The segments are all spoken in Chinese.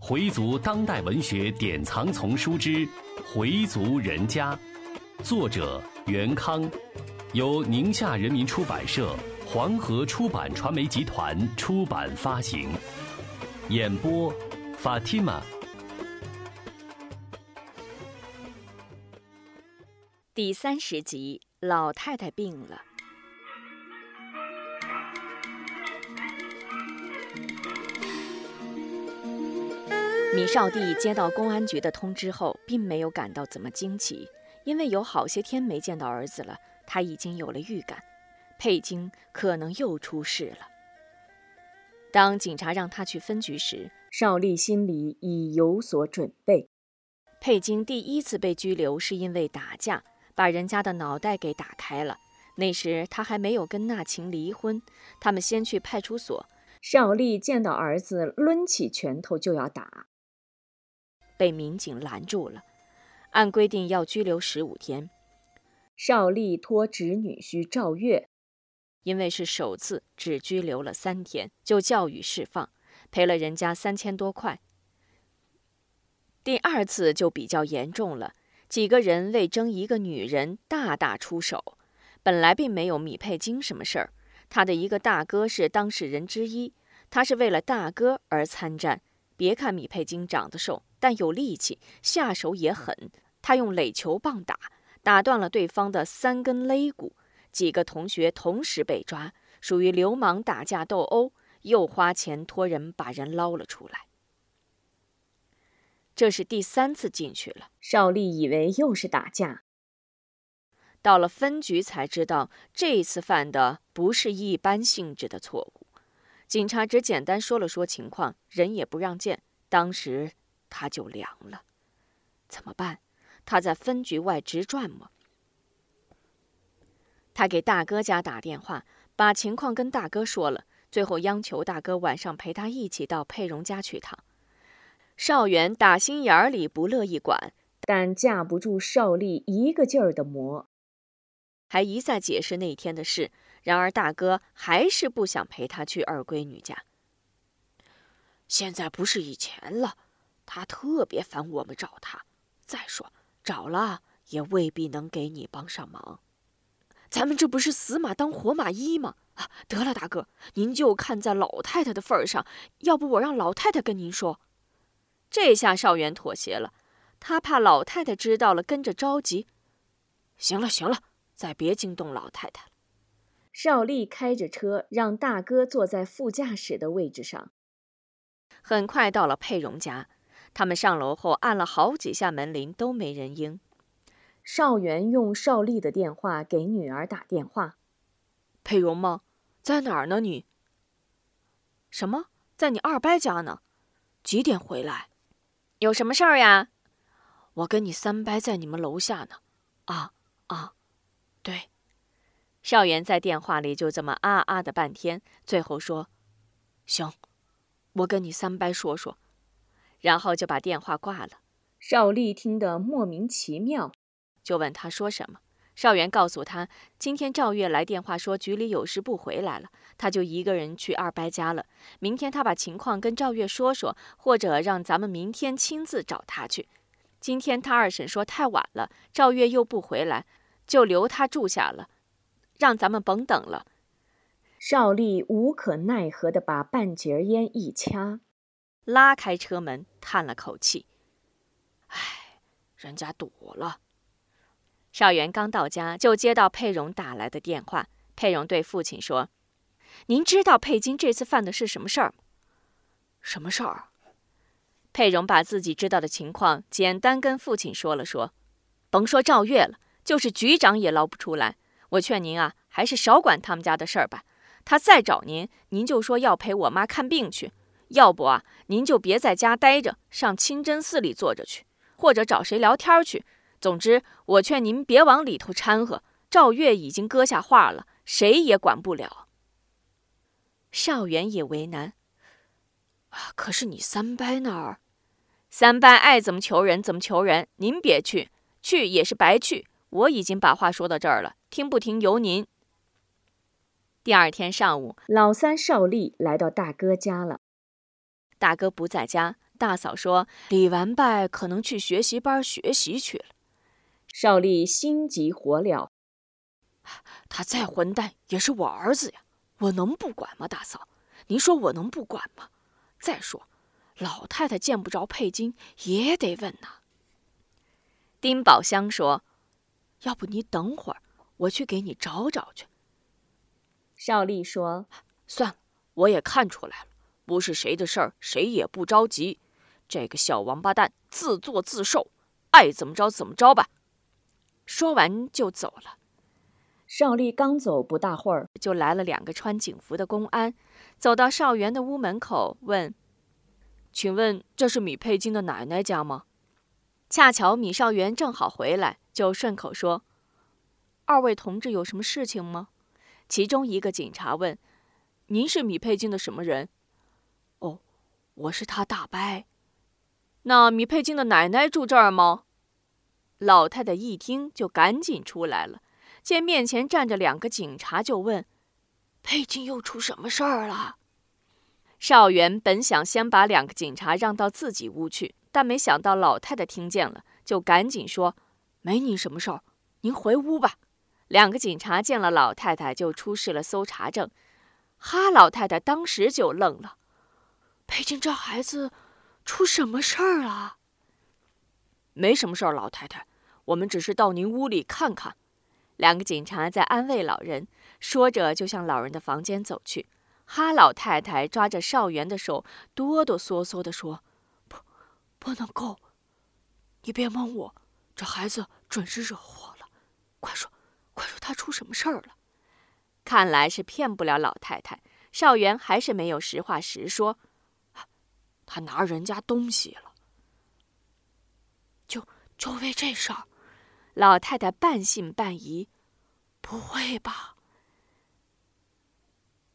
回族当代文学典藏丛书之《回族人家》，作者袁康，由宁夏人民出版社、黄河出版传媒集团出版发行。演播：Fatima。第三十集，老太太病了。米少帝接到公安局的通知后，并没有感到怎么惊奇，因为有好些天没见到儿子了，他已经有了预感，佩金可能又出事了。当警察让他去分局时，邵丽心里已有所准备。佩金第一次被拘留是因为打架，把人家的脑袋给打开了。那时他还没有跟纳琴离婚，他们先去派出所。邵丽见到儿子，抡起拳头就要打。被民警拦住了，按规定要拘留十五天。邵丽托侄女婿赵月，因为是首次，只拘留了三天，就教育释放，赔了人家三千多块。第二次就比较严重了，几个人为争一个女人大打出手。本来并没有米佩金什么事儿，他的一个大哥是当事人之一，他是为了大哥而参战。别看米佩金长得瘦，但有力气，下手也狠。他用垒球棒打，打断了对方的三根肋骨。几个同学同时被抓，属于流氓打架斗殴，又花钱托人把人捞了出来。这是第三次进去了。邵丽以为又是打架，到了分局才知道，这次犯的不是一般性质的错误。警察只简单说了说情况，人也不让见。当时他就凉了，怎么办？他在分局外直转吗？他给大哥家打电话，把情况跟大哥说了，最后央求大哥晚上陪他一起到佩蓉家去趟。邵元打心眼里不乐意管，但架不住邵丽一个劲儿的磨，还一再解释那天的事。然而，大哥还是不想陪他去二闺女家。现在不是以前了，他特别烦我们找他。再说，找了也未必能给你帮上忙。咱们这不是死马当活马医吗？啊，得了，大哥，您就看在老太太的份儿上，要不我让老太太跟您说。这下少元妥协了，他怕老太太知道了跟着着急。行了，行了，再别惊动老太太了。邵丽开着车，让大哥坐在副驾驶的位置上。很快到了佩蓉家，他们上楼后按了好几下门铃，都没人应。邵元用邵丽的电话给女儿打电话：“佩蓉吗？在哪儿呢？你？什么？在你二伯家呢？几点回来？有什么事儿呀？我跟你三伯在你们楼下呢。啊啊，对。”邵元在电话里就这么啊啊的半天，最后说：“行，我跟你三伯说说。”然后就把电话挂了。邵丽听得莫名其妙，就问他说什么。邵元告诉他，今天赵月来电话说局里有事不回来了，他就一个人去二伯家了。明天他把情况跟赵月说说，或者让咱们明天亲自找他去。今天他二婶说太晚了，赵月又不回来，就留他住下了。让咱们甭等了。邵丽无可奈何地把半截烟一掐，拉开车门，叹了口气：“唉，人家躲了。”邵元刚到家，就接到佩蓉打来的电话。佩蓉对父亲说：“您知道佩金这次犯的是什么事儿吗？”“什么事儿？”佩蓉把自己知道的情况简单跟父亲说了说。甭说赵月了，就是局长也捞不出来。我劝您啊，还是少管他们家的事儿吧。他再找您，您就说要陪我妈看病去；要不啊，您就别在家待着，上清真寺里坐着去，或者找谁聊天去。总之，我劝您别往里头掺和。赵月已经搁下话了，谁也管不了。邵元也为难啊，可是你三伯那儿，三伯爱怎么求人怎么求人，您别去，去也是白去。我已经把话说到这儿了，听不听由您。第二天上午，老三邵丽来到大哥家了。大哥不在家，大嫂说李完败可能去学习班学习去了。邵丽心急火燎，他再混蛋也是我儿子呀，我能不管吗？大嫂，您说我能不管吗？再说，老太太见不着佩金也得问呐。丁宝香说：“要不你等会儿，我去给你找找去。”邵丽说：“算了，我也看出来了，不是谁的事儿，谁也不着急。这个小王八蛋自作自受，爱怎么着怎么着吧。”说完就走了。邵丽刚走不大会儿，就来了两个穿警服的公安，走到邵元的屋门口，问：“请问这是米佩金的奶奶家吗？”恰巧米少元正好回来，就顺口说：“二位同志有什么事情吗？”其中一个警察问：“您是米佩金的什么人？”“哦，我是他大伯。”“那米佩金的奶奶住这儿吗？”老太太一听就赶紧出来了，见面前站着两个警察，就问：“佩金又出什么事儿了？”邵元本想先把两个警察让到自己屋去。但没想到老太太听见了，就赶紧说：“没你什么事儿，您回屋吧。”两个警察见了老太太，就出示了搜查证。哈老太太当时就愣了：“裴金这孩子出什么事儿了？”“没什么事儿，老太太，我们只是到您屋里看看。”两个警察在安慰老人，说着就向老人的房间走去。哈老太太抓着少元的手，哆哆嗦嗦地说。不不能够！你别蒙我，这孩子准是惹祸了。快说，快说，他出什么事儿了？看来是骗不了老太太。少元还是没有实话实说。他拿人家东西了。就就为这事儿？老太太半信半疑。不会吧？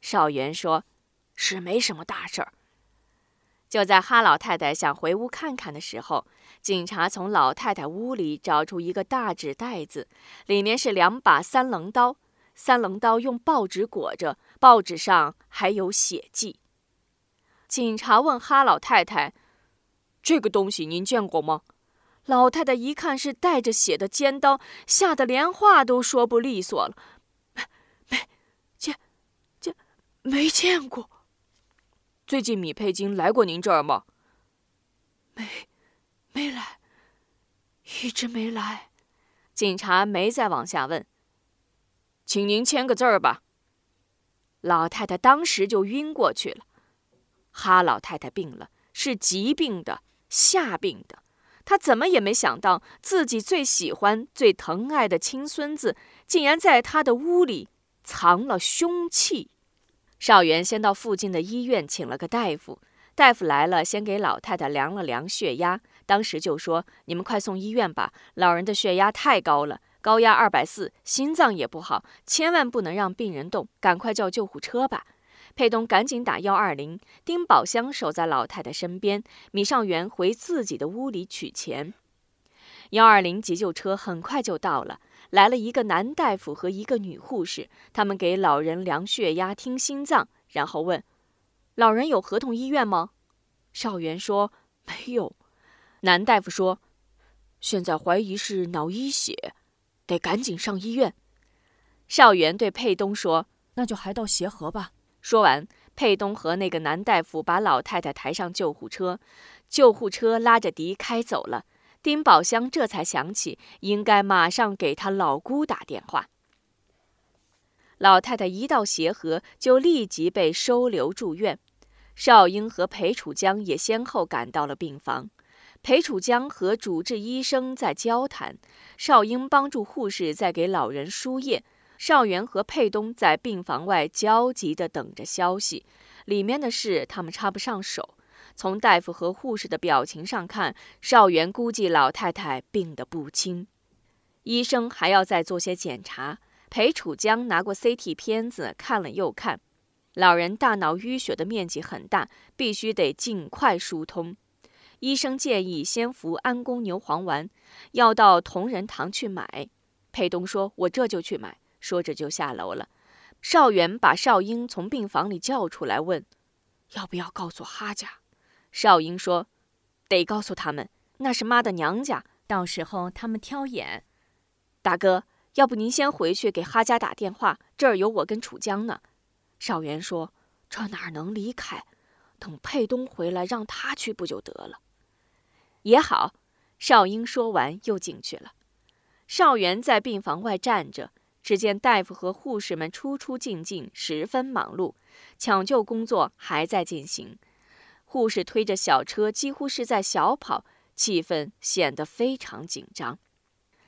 少元说：“是没什么大事儿。”就在哈老太太想回屋看看的时候，警察从老太太屋里找出一个大纸袋子，里面是两把三棱刀，三棱刀用报纸裹着，报纸上还有血迹。警察问哈老太太：“这个东西您见过吗？”老太太一看是带着血的尖刀，吓得连话都说不利索了：“ 没，见，见，没见过。”最近米佩金来过您这儿吗？没，没来，一直没来。警察没再往下问。请您签个字儿吧。老太太当时就晕过去了。哈老太太病了，是急病的，吓病的。她怎么也没想到，自己最喜欢、最疼爱的亲孙子，竟然在她的屋里藏了凶器。少元先到附近的医院请了个大夫，大夫来了，先给老太太量了量血压，当时就说：“你们快送医院吧，老人的血压太高了，高压二百四，心脏也不好，千万不能让病人动，赶快叫救护车吧。”佩东赶紧打幺二零，丁宝香守在老太太身边，米少元回自己的屋里取钱。幺二零急救车很快就到了。来了一个男大夫和一个女护士，他们给老人量血压、听心脏，然后问：“老人有合同医院吗？”少元说：“没有。”男大夫说：“现在怀疑是脑溢血，得赶紧上医院。”少元对佩东说：“那就还到协和吧。”说完，佩东和那个男大夫把老太太抬上救护车，救护车拉着迪开走了。丁宝香这才想起，应该马上给他老姑打电话。老太太一到协和，就立即被收留住院。邵英和裴楚江也先后赶到了病房。裴楚江和主治医生在交谈，邵英帮助护士在给老人输液，邵元和佩东在病房外焦急地等着消息。里面的事，他们插不上手。从大夫和护士的表情上看，邵元估计老太太病得不轻，医生还要再做些检查。裴楚江拿过 CT 片子看了又看，老人大脑淤血的面积很大，必须得尽快疏通。医生建议先服安宫牛黄丸，要到同仁堂去买。裴东说：“我这就去买。”说着就下楼了。邵元把邵英从病房里叫出来，问：“要不要告诉哈家？”少英说：“得告诉他们，那是妈的娘家，到时候他们挑眼。”大哥，要不您先回去给哈家打电话，这儿有我跟楚江呢。少元说：“这哪能离开？等佩东回来，让他去不就得了？”也好。少英说完，又进去了。少元在病房外站着，只见大夫和护士们出出进进，十分忙碌，抢救工作还在进行。护士推着小车，几乎是在小跑，气氛显得非常紧张。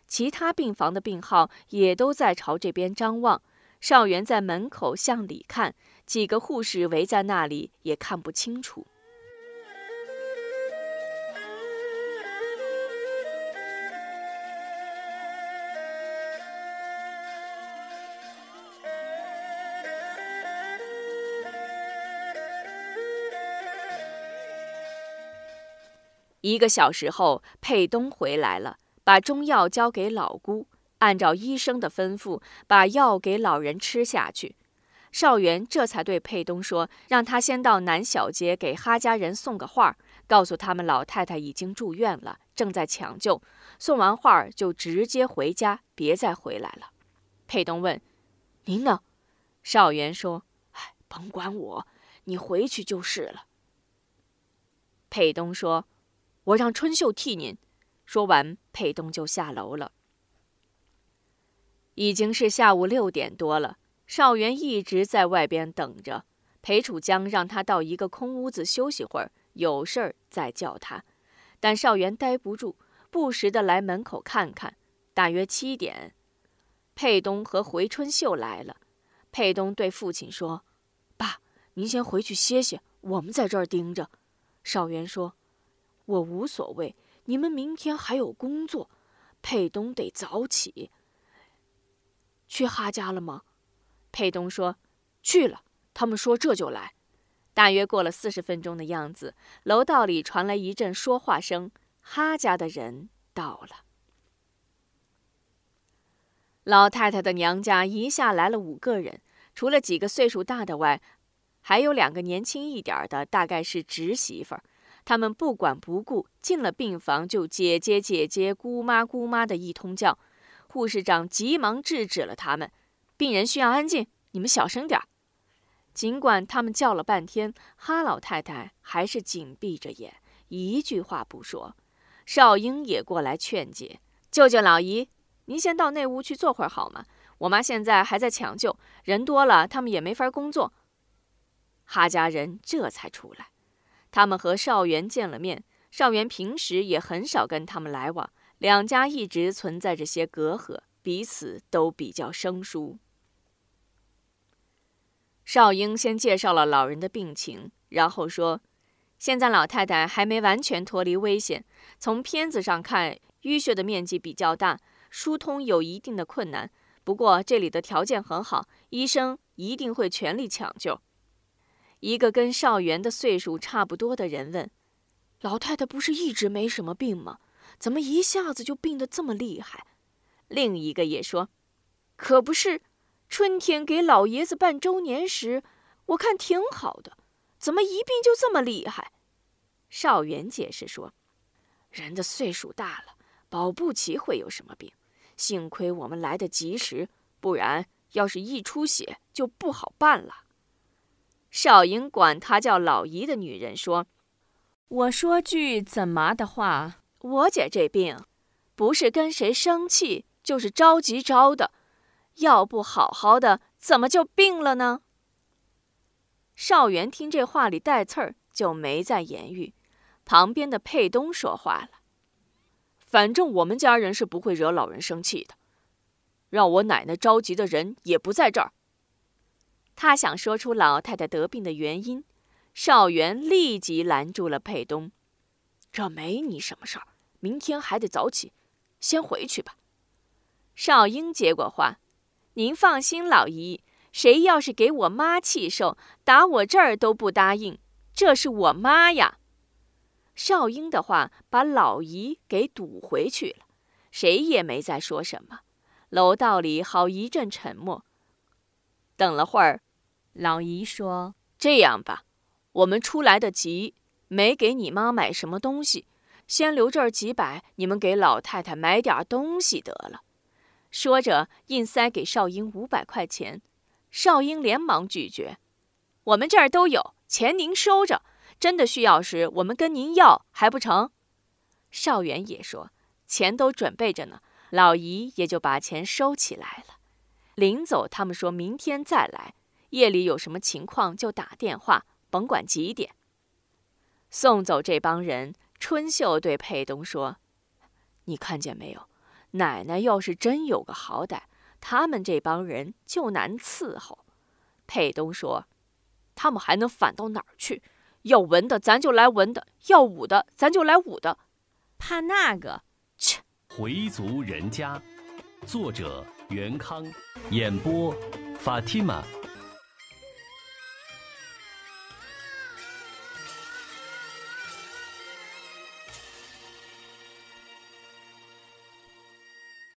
其他病房的病号也都在朝这边张望。少元在门口向里看，几个护士围在那里，也看不清楚。一个小时后，佩东回来了，把中药交给老姑，按照医生的吩咐，把药给老人吃下去。少元这才对佩东说：“让他先到南小街给哈家人送个话，告诉他们老太太已经住院了，正在抢救。送完话就直接回家，别再回来了。”佩东问：“您呢？”少元说：“哎，甭管我，你回去就是了。”佩东说。我让春秀替您。说完，佩东就下楼了。已经是下午六点多了，少元一直在外边等着。裴楚江让他到一个空屋子休息会儿，有事儿再叫他。但少元待不住，不时的来门口看看。大约七点，佩东和回春秀来了。佩东对父亲说：“爸，您先回去歇歇，我们在这儿盯着。”少元说。我无所谓，你们明天还有工作，佩东得早起。去哈家了吗？佩东说去了，他们说这就来。大约过了四十分钟的样子，楼道里传来一阵说话声，哈家的人到了。老太太的娘家一下来了五个人，除了几个岁数大的外，还有两个年轻一点的，大概是侄媳妇儿。他们不管不顾，进了病房就姐姐姐姐、姑妈姑妈的一通叫。护士长急忙制止了他们：“病人需要安静，你们小声点儿。”尽管他们叫了半天，哈老太太还是紧闭着眼，一句话不说。少英也过来劝解：“舅舅老姨，您先到那屋去坐会儿好吗？我妈现在还在抢救，人多了他们也没法工作。”哈家人这才出来。他们和少元见了面，少元平时也很少跟他们来往，两家一直存在着些隔阂，彼此都比较生疏。少英先介绍了老人的病情，然后说：“现在老太太还没完全脱离危险，从片子上看，淤血的面积比较大，疏通有一定的困难。不过这里的条件很好，医生一定会全力抢救。”一个跟少元的岁数差不多的人问：“老太太不是一直没什么病吗？怎么一下子就病得这么厉害？”另一个也说：“可不是，春天给老爷子办周年时，我看挺好的，怎么一病就这么厉害？”少元解释说：“人的岁数大了，保不齐会有什么病。幸亏我们来得及时，不然要是一出血就不好办了。”少英管她叫老姨的女人说：“我说句怎么的话，我姐这病，不是跟谁生气，就是着急着的。要不好好的，怎么就病了呢？”少元听这话里带刺儿，就没再言语。旁边的佩东说话了：“反正我们家人是不会惹老人生气的，让我奶奶着急的人也不在这儿。”他想说出老太太得病的原因，少元立即拦住了佩东：“这没你什么事儿，明天还得早起，先回去吧。”少英接过话：“您放心，老姨，谁要是给我妈气受，打我这儿都不答应。这是我妈呀。”少英的话把老姨给堵回去了，谁也没再说什么。楼道里好一阵沉默。等了会儿。老姨说：“这样吧，我们出来得急，没给你妈买什么东西，先留这儿几百，你们给老太太买点东西得了。”说着，硬塞给少英五百块钱。少英连忙拒绝：“我们这儿都有钱，您收着。真的需要时，我们跟您要还不成？”少元也说：“钱都准备着呢。”老姨也就把钱收起来了。临走，他们说明天再来，夜里有什么情况就打电话，甭管几点。送走这帮人，春秀对佩东说：“你看见没有？奶奶要是真有个好歹，他们这帮人就难伺候。”佩东说：“他们还能反到哪儿去？要文的咱就来文的，要武的咱就来武的，怕那个？切！”回族人家，作者袁康，演播法蒂玛。